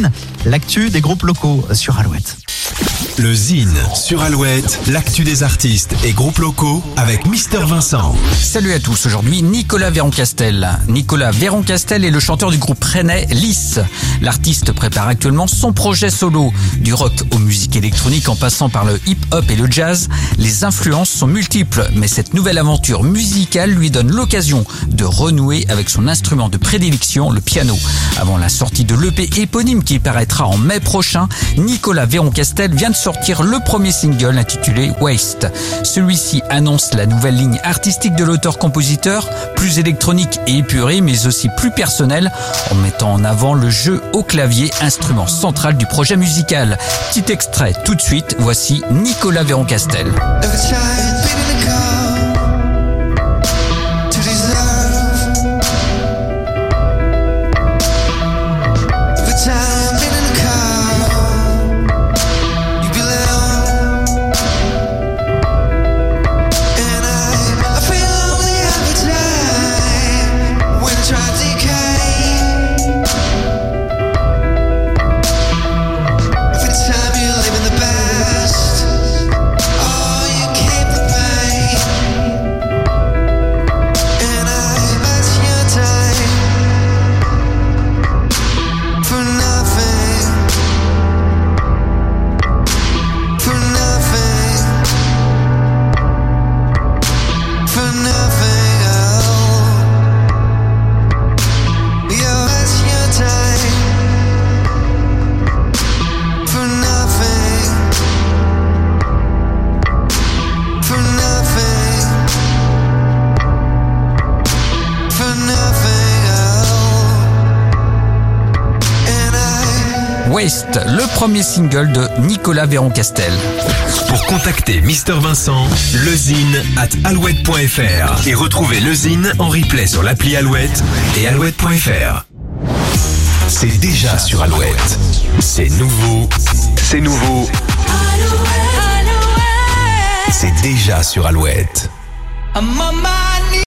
Zine, l'actu des groupes locaux sur Alouette. Le Zine sur Alouette, l'actu des artistes et groupes locaux avec Mister Vincent. Salut à tous, aujourd'hui Nicolas Véron-Castel. Nicolas Véron-Castel est le chanteur du groupe rennais Lys. L'artiste prépare actuellement son projet solo. Du rock aux musiques électroniques en passant par le hip-hop et le jazz, les influences sont multiples, mais cette nouvelle aventure musicale lui donne l'occasion de renouer avec son instrument de prédilection, le piano. Avant la sortie de l'EP éponyme qui paraîtra en mai prochain, Nicolas Véron-Castel vient de sortir le premier single intitulé Waste. Celui-ci annonce la nouvelle ligne artistique de l'auteur-compositeur, plus électronique et épurée, mais aussi plus personnelle, en mettant en avant le jeu au clavier, instrument central du projet musical. Petit extrait tout de suite, voici Nicolas Véron-Castel. Waste, le premier single de Nicolas Véron-Castel. Pour contacter Mister Vincent, lezine at alouette.fr et retrouver lezine en replay sur l'appli Alouette et alouette.fr. C'est déjà sur Alouette. C'est nouveau. C'est nouveau. C'est déjà sur Alouette. I'm on my